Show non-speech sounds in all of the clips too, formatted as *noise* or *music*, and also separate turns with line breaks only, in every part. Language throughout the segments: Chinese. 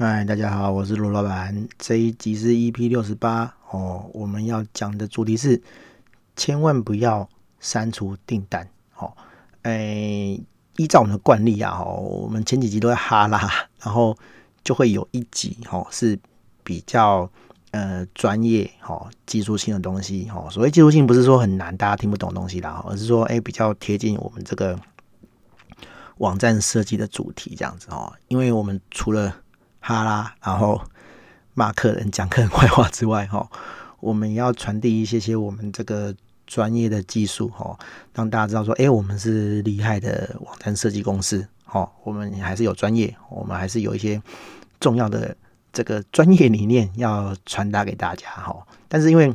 嗨，大家好，我是罗老板。这一集是 EP 六十八哦，我们要讲的主题是千万不要删除订单。哦，诶，依照我们的惯例啊，哦，我们前几集都在哈拉，*laughs* 然后就会有一集哦是比较呃专业哦技术性的东西哦。所谓技术性，不是说很难大家听不懂东西啦，而是说诶比较贴近我们这个网站设计的主题这样子哦。因为我们除了哈拉，然后骂客人、讲客人坏话之外，哈，我们要传递一些些我们这个专业的技术，哈，让大家知道说，哎，我们是厉害的网站设计公司，哈，我们还是有专业，我们还是有一些重要的这个专业理念要传达给大家，哈。但是因为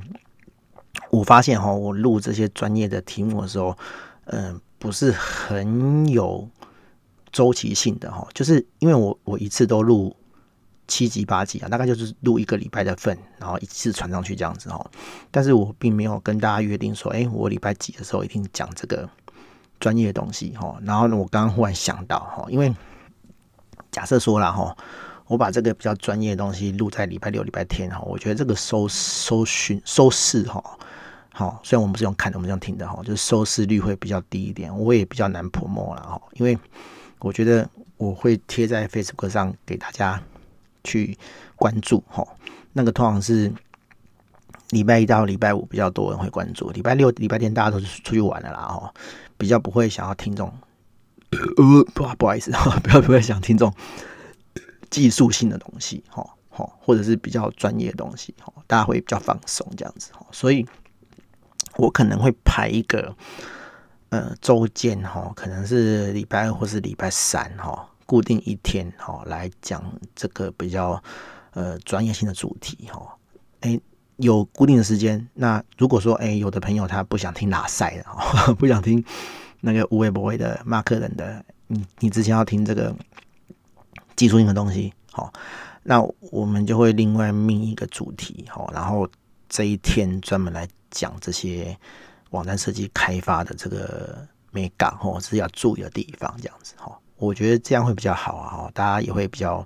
我发现，哈，我录这些专业的题目的时候，嗯，不是很有周期性的，哈，就是因为我我一次都录。七集八集啊，大概就是录一个礼拜的份，然后一次传上去这样子哦。但是我并没有跟大家约定说，哎，我礼拜几的时候一定讲这个专业的东西哈。然后呢，我刚刚忽然想到哈，因为假设说了哈，我把这个比较专业的东西录在礼拜六、礼拜天哈，我觉得这个收收讯收视哈，好，虽然我们不是用看的，我们是用听的哈，就是收视率会比较低一点，我也比较难泼墨了哈，因为我觉得我会贴在 Facebook 上给大家。去关注哈，那个通常是礼拜一到礼拜五比较多人会关注，礼拜六、礼拜天大家都是出去玩了啦哈，比较不会想要听这种呃不不好意思哈，*laughs* 不要不会想听这种技术性的东西哈，好或者是比较专业的东西哈，大家会比较放松这样子哈，所以我可能会排一个呃周间哈，可能是礼拜二或是礼拜三哈。固定一天哈，来讲这个比较呃专业性的主题哈。哎，有固定的时间。那如果说哎，有的朋友他不想听拉赛的，*laughs* 不想听那个无微不微的骂客人的，你你之前要听这个技术性的东西，好，那我们就会另外命一个主题哈，然后这一天专门来讲这些网站设计开发的这个美感或是要注意的地方，这样子哈。我觉得这样会比较好啊，大家也会比较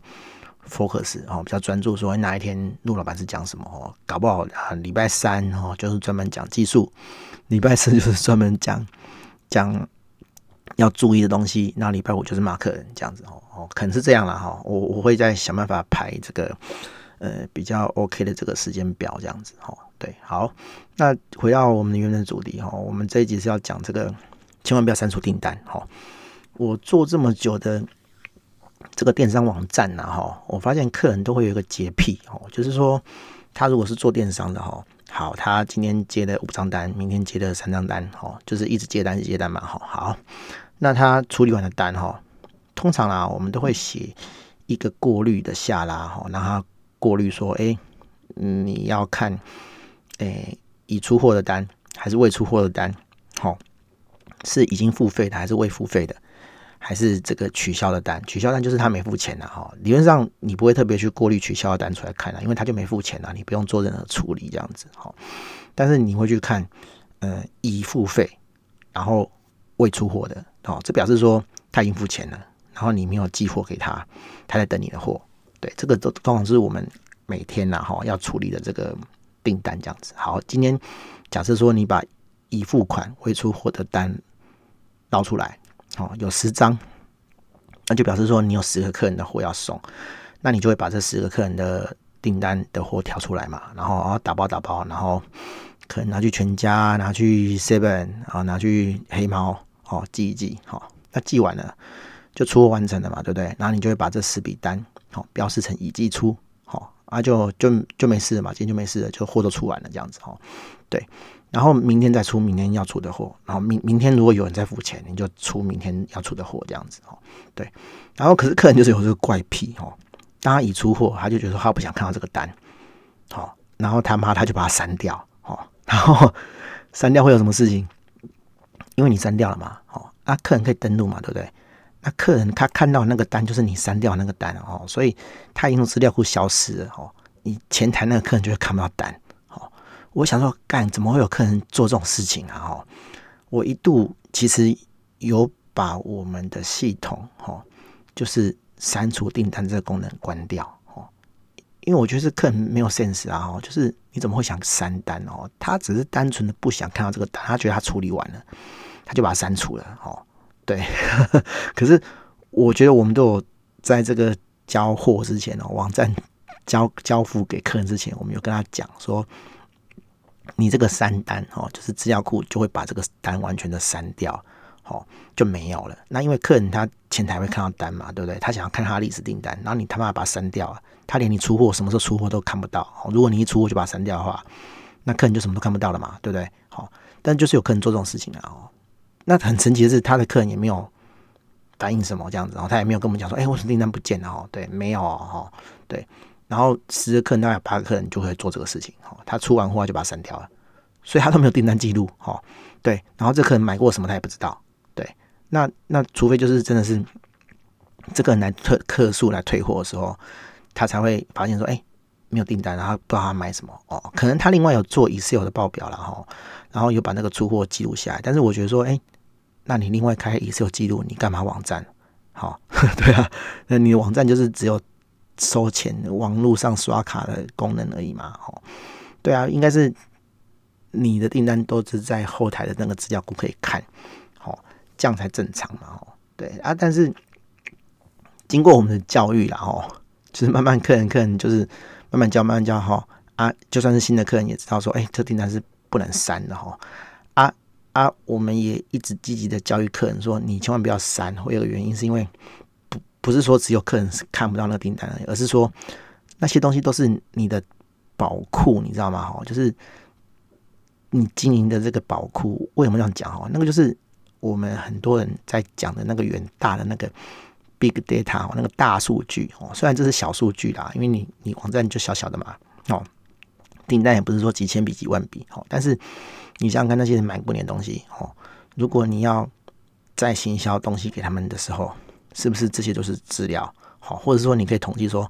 focus 哦，比较专注，说哪一天陆老板是讲什么哦，搞不好啊，礼拜三哦就是专门讲技术，礼拜四就是专门讲讲要注意的东西，那礼拜五就是骂客人这样子哦，哦，可能是这样了哈，我我会再想办法排这个呃比较 OK 的这个时间表这样子哈，对，好，那回到我们的原本主题哈，我们这一集是要讲这个千万不要删除订单哈。我做这么久的这个电商网站呢，哈，我发现客人都会有一个洁癖，哦，就是说他如果是做电商的，哈，好，他今天接了五张单，明天接了三张单，哈，就是一直接单，一直接单嘛，哈，好，那他处理完的单，哈，通常啊，我们都会写一个过滤的下拉，哈，让他过滤说，哎，你要看，哎，已出货的单还是未出货的单，好，是已经付费的还是未付费的？还是这个取消的单，取消单就是他没付钱了哈。理论上你不会特别去过滤取消的单出来看了，因为他就没付钱了，你不用做任何处理这样子哈。但是你会去看，呃，已付费，然后未出货的，哦，这表示说他已经付钱了，然后你没有寄货给他，他在等你的货。对，这个都通常是我们每天呐哈要处理的这个订单这样子。好，今天假设说你把已付款未出货的单捞出来。哦，有十张，那就表示说你有十个客人的货要送，那你就会把这十个客人的订单的货挑出来嘛，然后啊打包打包，然后可能拿去全家，拿去 Seven，啊拿去黑猫，哦寄一寄，好，那寄完了就出货完成了嘛，对不对？然后你就会把这十笔单，好标示成已寄出，好啊就就就没事了嘛，今天就没事了，就货都出完了这样子，哦，对。然后明天再出明天要出的货，然后明明天如果有人在付钱，你就出明天要出的货这样子哦。对，然后可是客人就是有这个怪癖哦，当他已出货，他就觉得他不想看到这个单，好，然后他妈他就把它删掉，哦，然后删掉会有什么事情？因为你删掉了嘛，哦，那客人可以登录嘛，对不对？那客人他看到那个单就是你删掉那个单哦，所以他已经从资料库消失了哦，你前台那个客人就会看不到单。我想说，干怎么会有客人做这种事情啊？哈，我一度其实有把我们的系统，哈，就是删除订单这个功能关掉，因为我觉得是客人没有 sense 啊，哦，就是你怎么会想删单哦？他只是单纯的不想看到这个单，他觉得他处理完了，他就把它删除了哦。对，*laughs* 可是我觉得我们都有在这个交货之前哦，网站交交付给客人之前，我们有跟他讲说，你这个删单哦，就是资料库就会把这个单完全的删掉。哦，就没有了。那因为客人他前台会看到单嘛，对不对？他想要看他历史订单，然后你他妈把它删掉啊，他连你出货什么时候出货都看不到。哦，如果你一出货就把它删掉的话，那客人就什么都看不到了嘛，对不对？好，但就是有客人做这种事情啊。哦，那很神奇的是，他的客人也没有反映什么这样子，然后他也没有跟我们讲说，哎，我订单不见了？哦，对，没有哦，对。然后十个客人大概八个客人就会做这个事情。哦，他出完货就把它删掉了，所以他都没有订单记录。哦，对。然后这客人买过什么他也不知道。对，那那除非就是真的是这个人来退客诉来退货的时候，他才会发现说，哎，没有订单，然后不知道他买什么哦。可能他另外有做 Excel 的报表了哈，然后有把那个出货记录下来。但是我觉得说，哎，那你另外开 Excel 记录，你干嘛网站？好，*laughs* 对啊，那你的网站就是只有收钱、网络上刷卡的功能而已嘛。哦，对啊，应该是你的订单都是在后台的那个资料库可以看。这样才正常嘛，哦，对啊，但是经过我们的教育啦，哦，就是慢慢客人客人就是慢慢教慢慢教哈啊，就算是新的客人也知道说，哎，这订单是不能删的哈啊啊，我们也一直积极的教育客人说，你千万不要删，会有个原因是因为不是说只有客人是看不到那个订单而已，而是说那些东西都是你的宝库，你知道吗？哈，就是你经营的这个宝库，为什么这样讲？哈，那个就是。我们很多人在讲的那个远大的那个 big data 那个大数据哦，虽然这是小数据啦，因为你你网站就小小的嘛哦，订单也不是说几千笔几万笔哦，但是你想想看那些人买过你的东西哦，如果你要再行销东西给他们的时候，是不是这些都是资料好，或者说你可以统计说，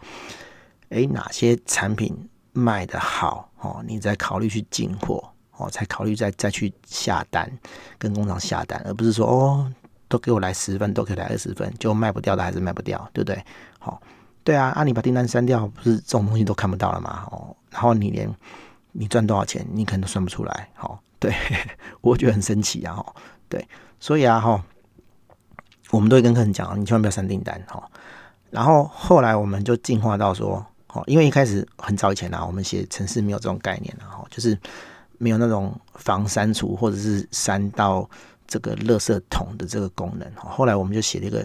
哎，哪些产品卖得好哦，你再考虑去进货。哦，才考虑再再去下单，跟工厂下单，而不是说哦，都给我来十份，都给我来二十份，就卖不掉的还是卖不掉，对不对？好、哦，对啊，啊，你把订单删掉，不是这种东西都看不到了吗？哦，然后你连你赚多少钱，你可能都算不出来。好、哦，对，*laughs* 我觉得很神奇啊。哈，对，所以啊，哈、哦，我们都会跟客人讲，你千万不要删订单。哈、然后后来我们就进化到说，哦，因为一开始很早以前啊，我们写程式没有这种概念，然后就是。没有那种防删除或者是删到这个垃圾桶的这个功能。后来我们就写了一个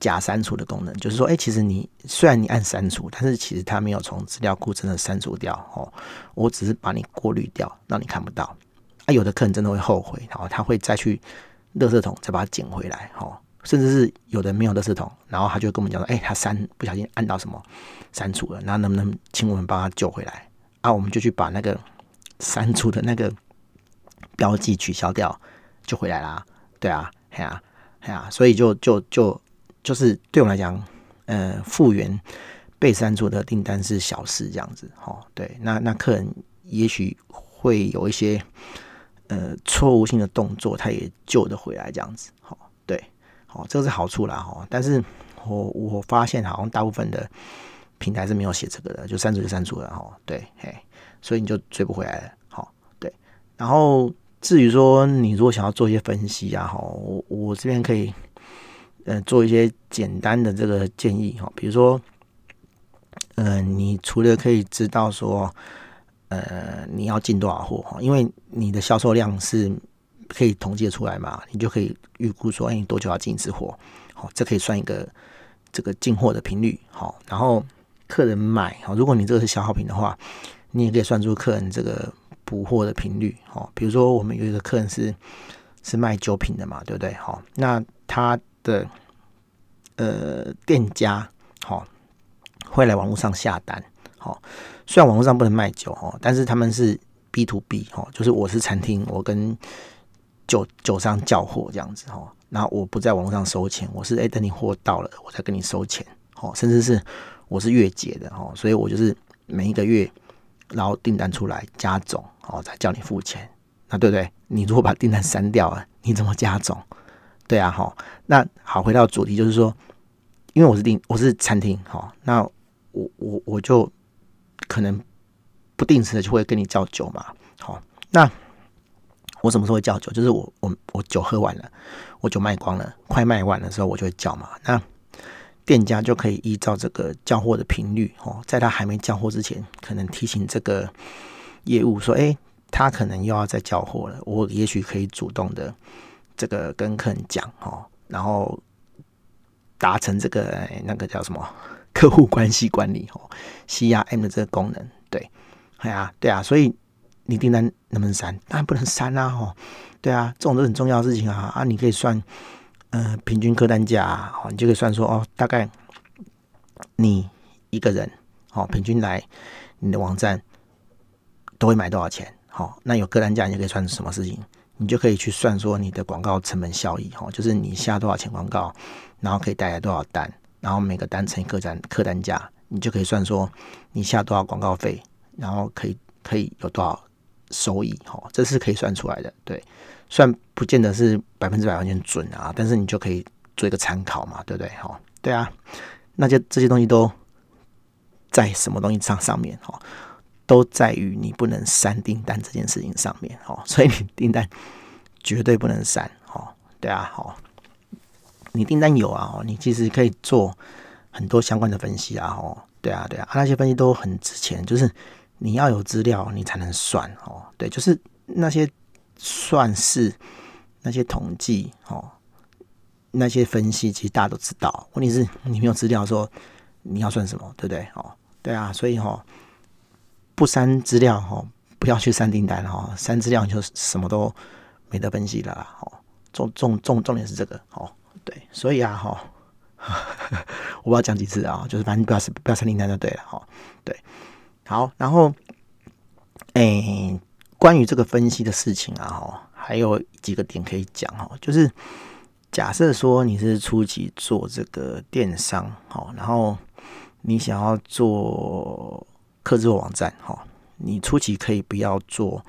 假删除的功能，就是说，哎，其实你虽然你按删除，但是其实它没有从资料库真的删除掉哦，我只是把你过滤掉，让你看不到。啊，有的客人真的会后悔，然后他会再去垃圾桶再把它捡回来，哦，甚至是有的没有垃圾桶，然后他就跟我们讲说，哎，他删不小心按到什么删除了，那能不能请我们帮他救回来？啊，我们就去把那个。删除的那个标记取消掉就回来啦，对啊，哎呀，哎呀，所以就就就就是对我们来讲，呃，复原被删除的订单是小事，这样子，哦，对，那那客人也许会有一些呃错误性的动作，他也救得回来，这样子，好，好，这个是好处啦，哈，但是我我发现好像大部分的平台是没有写这个的，就删除就删除了，哈，对，嘿。所以你就追不回来了，好，对。然后至于说你如果想要做一些分析啊，哈，我我这边可以，呃，做一些简单的这个建议哈，比如说，呃，你除了可以知道说，呃，你要进多少货哈，因为你的销售量是可以统计出来嘛，你就可以预估说，哎，你多久要进一次货，好，这可以算一个这个进货的频率，好，然后客人买，好，如果你这个是消耗品的话。你也可以算出客人这个补货的频率，哦，比如说我们有一个客人是是卖酒品的嘛，对不对？好，那他的呃店家，好，会来网络上下单，好，虽然网络上不能卖酒，哦，但是他们是 B to B，哦，就是我是餐厅，我跟酒酒商叫货这样子，哦，然后我不在网络上收钱，我是哎等你货到了我才跟你收钱，哦，甚至是我是月结的，哦，所以我就是每一个月。然后订单出来加总哦，再叫你付钱，那对不对？你如果把订单删掉了，你怎么加总？对啊，哈。那好，回到主题，就是说，因为我是订我是餐厅，哈，那我我我就可能不定时的就会跟你叫酒嘛。好，那我什么时候会叫酒？就是我我我酒喝完了，我酒卖光了，快卖完的时候，我就会叫嘛。那店家就可以依照这个叫货的频率，哦，在他还没叫货之前，可能提醒这个业务说，哎，他可能又要再叫货了。我也许可以主动的这个跟客人讲，哦，然后达成这个那个叫什么客户关系管理，哦，CRM 的这个功能。对，哎呀，对啊，所以你订单能不能删？当然不能删啊，哦，对啊，这种都很重要的事情啊，啊，你可以算。呃，平均客单价，哦，你就可以算说，哦，大概你一个人，哦，平均来你的网站都会买多少钱？好，那有客单价，你就可以算什么事情？你就可以去算说你的广告成本效益，哦，就是你下多少钱广告，然后可以带来多少单，然后每个单乘以客单客单价，你就可以算说你下多少广告费，然后可以可以有多少收益，哦，这是可以算出来的，对。虽然不见得是百分之百完全准啊，但是你就可以做一个参考嘛，对不对？哈，对啊，那些这些东西都在什么东西上上面？哈，都在于你不能删订单这件事情上面。哈，*laughs* 所以你订单绝对不能删。哈，对啊，哈，你订单有啊，你其实可以做很多相关的分析啊。哈，对啊，对啊，那些分析都很值钱，就是你要有资料，你才能算。哦，对，就是那些。算式那些统计哦，那些分析，其实大家都知道。问题是你没有资料说你要算什么，对不对？哦，对啊，所以哈，不删资料哈，不要去删订单哈，删资料就什么都没得分析了啦。哦，重重重重点是这个哦，对，所以啊哈，*laughs* 我不知道讲几次啊，就是反正不要不要删订单就对了哈。对，好，然后诶。关于这个分析的事情啊，哈，还有几个点可以讲哈，就是假设说你是初期做这个电商，哈，然后你想要做客制网站，哈，你初期可以不要做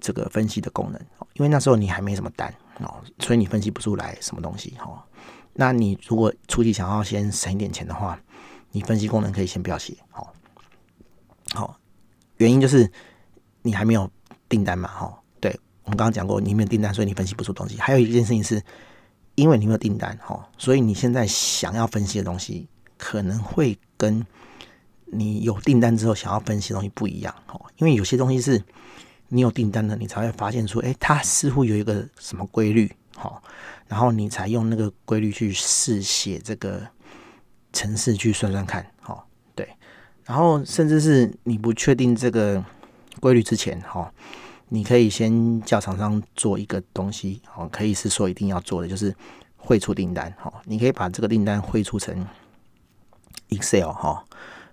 这个分析的功能，因为那时候你还没什么单哦，所以你分析不出来什么东西，哈。那你如果初期想要先省一点钱的话，你分析功能可以先不要写，好，好，原因就是你还没有。订单嘛，哈，对，我们刚刚讲过，你没有订单，所以你分析不出东西。还有一件事情是，因为你没有订单，哈，所以你现在想要分析的东西，可能会跟你有订单之后想要分析的东西不一样，哈，因为有些东西是你有订单的，你才会发现说，哎，它似乎有一个什么规律，哈，然后你才用那个规律去试写这个程式去算算看，哈，然后甚至是你不确定这个。规律之前哈，你可以先叫厂商做一个东西哦，可以是说一定要做的，就是汇出订单哈。你可以把这个订单汇出成 Excel 哈，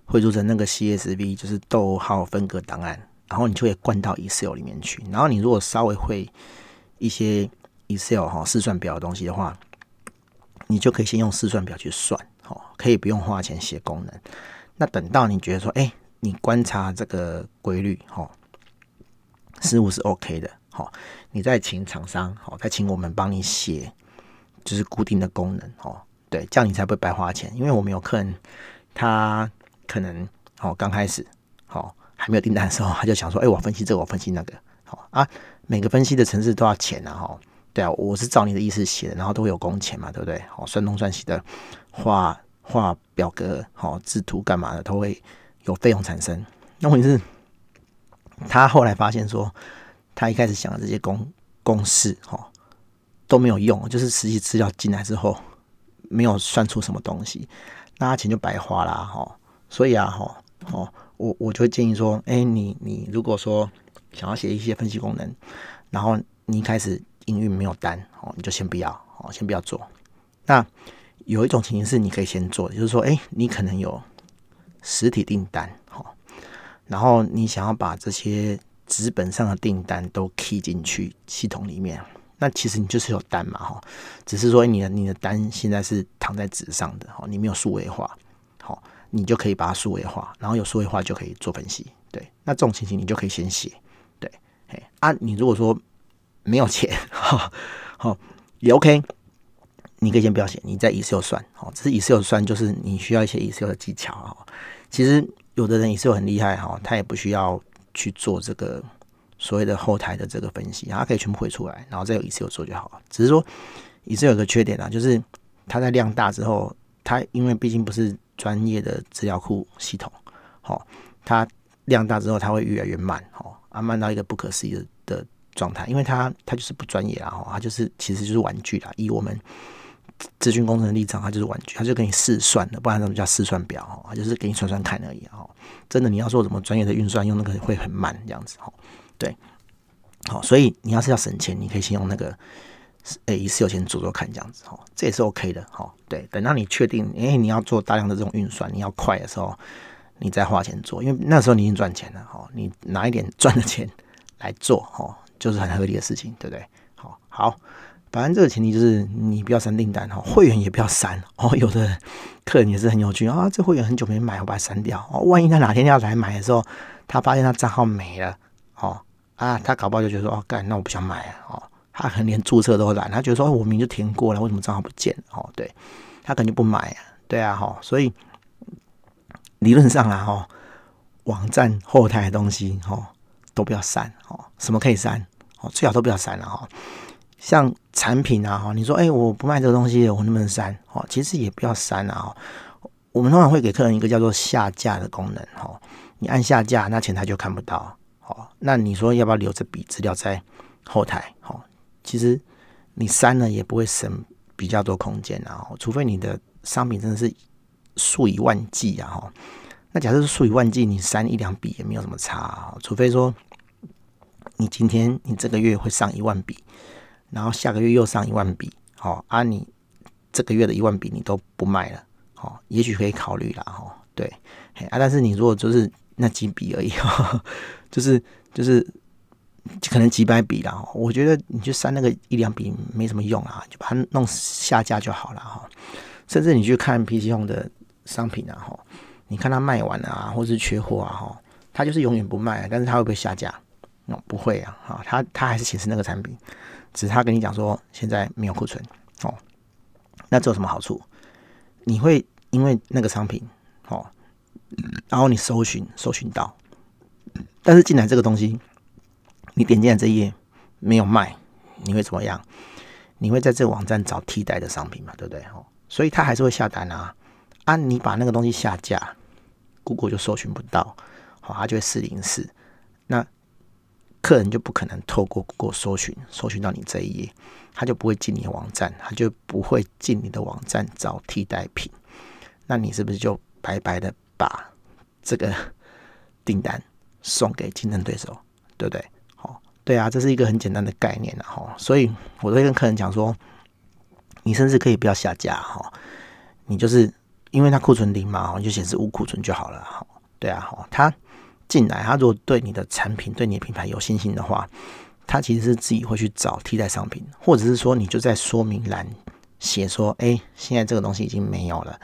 汇出成那个 CSV，就是逗号分隔档案，然后你就会灌到 Excel 里面去。然后你如果稍微会一些 Excel 哈试算表的东西的话，你就可以先用试算表去算哦，可以不用花钱写功能。那等到你觉得说，哎。你观察这个规律，哈，似乎是 OK 的，好，你再请厂商，好，再请我们帮你写，就是固定的功能，哦，对，这样你才不会白花钱。因为我们有客人，他可能，哦，刚开始，好，还没有订单的时候，他就想说，哎，我分析这个，我分析那个，好啊，每个分析的城市都要钱啊，哈，对啊，我是照你的意思写的，然后都会有工钱嘛，对不对？好，算东算西的，画画表格，好，制图干嘛的都会。有费用产生，那问题是，他后来发现说，他一开始想的这些公公式哈都没有用，就是实际资料进来之后，没有算出什么东西，那他钱就白花了哈。所以啊哈哦，我我就会建议说，哎，你你如果说想要写一些分析功能，然后你一开始营运没有单哦，你就先不要哦，先不要做。那有一种情形是你可以先做，就是说，哎，你可能有。实体订单，好，然后你想要把这些纸本上的订单都 key 进去系统里面，那其实你就是有单嘛，哈，只是说你的你的单现在是躺在纸上的，哈，你没有数位化，好，你就可以把它数位化，然后有数位化就可以做分析，对，那这种情形你就可以先写，对，哎，啊，你如果说没有钱，*laughs* 哈，好，也 OK，你可以先不要写，你在 Excel 算，哦，只是 Excel 算，就是你需要一些 Excel 的技巧啊。其实有的人 Excel 很厉害哈，他也不需要去做这个所谓的后台的这个分析，他可以全部汇出来，然后再有 Excel 做就好了。只是说 Excel 有个缺点啊，就是它在量大之后，它因为毕竟不是专业的资料库系统，好，它量大之后它会越来越慢，哦，啊慢到一个不可思议的状态，因为它它就是不专业啊，哈，它就是其实就是玩具啦，以我们。资讯工程的立场，它就是玩具，它就给你试算的，不然什么叫试算表？哈，就是给你算算看而已。哈，真的你要做什么专业的运算，用那个会很慢，这样子。哈，对，好，所以你要是要省钱，你可以先用那个，诶，一次有钱做做看，这样子。哈，这也是 OK 的。哈，对，等到你确定，诶，你要做大量的这种运算，你要快的时候，你再花钱做，因为那时候你已经赚钱了。哈，你拿一点赚的钱来做，哈，就是很合理的事情，对不对？好，好。反正这个前提就是你不要删订单哈，会员也不要删哦。有的客人也是很有趣啊，这会员很久没买，我把它删掉哦。万一他哪天要来买的时候，他发现他账号没了哦啊，他搞不好就觉得说哦，干，那我不想买啊哦。他可能连注册都懒，他觉得说我明明就填过了，为什么账号不见哦？对，他可能就不买啊，对啊哈。所以理论上啊哈，网站后台的东西哈都不要删哦。什么可以删哦？最好都不要删了哈。像产品啊，哈，你说，哎，我不卖这个东西，我能不能删？哦，其实也不要删啊。我们通常会给客人一个叫做下架的功能，哈，你按下架，那前台就看不到。哦，那你说要不要留这笔资料在后台？哦，其实你删了也不会省比较多空间啊，除非你的商品真的是数以万计啊，哈。那假设是数以万计，你删一两笔也没有什么差啊，除非说你今天你这个月会上一万笔。然后下个月又上一万笔，好啊，你这个月的一万笔你都不卖了，好，也许可以考虑了，哈，对，啊，但是你如果就是那几笔而已，就是就是可能几百笔了，我觉得你就删那个一两笔没什么用啊，就把它弄下架就好了，哈，甚至你去看 PC Home 的商品啊，哈，你看它卖完了啊，或是缺货啊，哈，它就是永远不卖，但是它会不会下架？哦，不会啊，哈，它它还是显示那个产品。只是他跟你讲说现在没有库存哦，那这有什么好处？你会因为那个商品哦，然后你搜寻搜寻到，但是进来这个东西，你点进来这一页没有卖，你会怎么样？你会在这个网站找替代的商品嘛？对不对？哦，所以他还是会下单啊。啊，你把那个东西下架，Google 就搜寻不到，好，他就会四零四。客人就不可能透过过搜寻搜寻到你这一页，他就不会进你的网站，他就不会进你的网站找替代品。那你是不是就白白的把这个订单送给竞争对手，对不对？好，对啊，这是一个很简单的概念啊。哈。所以我都会跟客人讲说，你甚至可以不要下架哈，你就是因为它库存零嘛，你就显示无库存就好了。哈，对啊，哈，他。进来，他如果对你的产品、对你的品牌有信心的话，他其实是自己会去找替代商品，或者是说，你就在说明栏写说：“哎，现在这个东西已经没有了，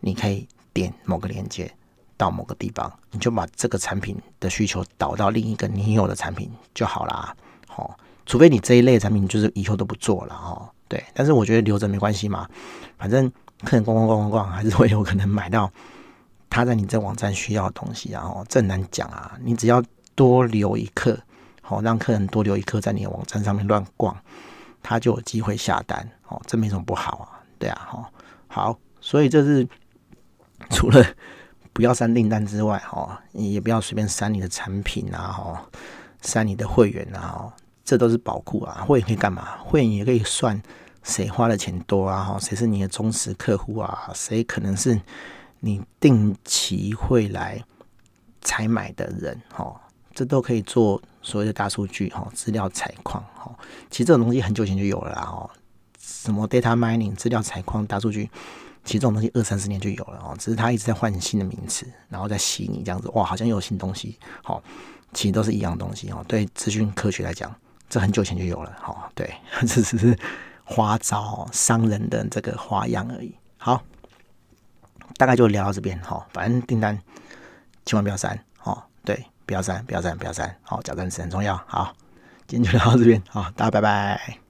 你可以点某个链接到某个地方，你就把这个产品的需求导到另一个你有的产品就好啦。好，除非你这一类产品就是以后都不做了哦。对，但是我觉得留着没关系嘛，反正客人逛逛逛逛逛，还是会有可能买到。他在你这网站需要的东西，然后这难讲啊。你只要多留一刻，好让客人多留一刻在你的网站上面乱逛，他就有机会下单。哦，这没什么不好啊，对啊，哈，好，所以这是除了不要删订单之外，哈，你也不要随便删你的产品啊，哈，删你的会员啊，这都是宝库啊。会员可以干嘛？会员也可以算谁花的钱多啊，哈，谁是你的忠实客户啊，谁可能是。你定期会来采买的人，哈，这都可以做所谓的大数据，哈，资料采矿，哈，其实这种东西很久以前就有了啦，哈，什么 data mining 资料采矿、大数据，其实这种东西二三十年就有了，哦，只是它一直在换新的名词，然后再洗你这样子，哇，好像又有新东西，好，其实都是一样东西，哦，对资讯科学来讲，这很久以前就有了，哈，对，这 *laughs* 只是花招商人的这个花样而已，好。大概就聊到这边哈，反正订单千万不要删哦，对，不要删，不要删，不要删，好，缴单是很重要。好，今天就聊到这边，好，大家拜拜。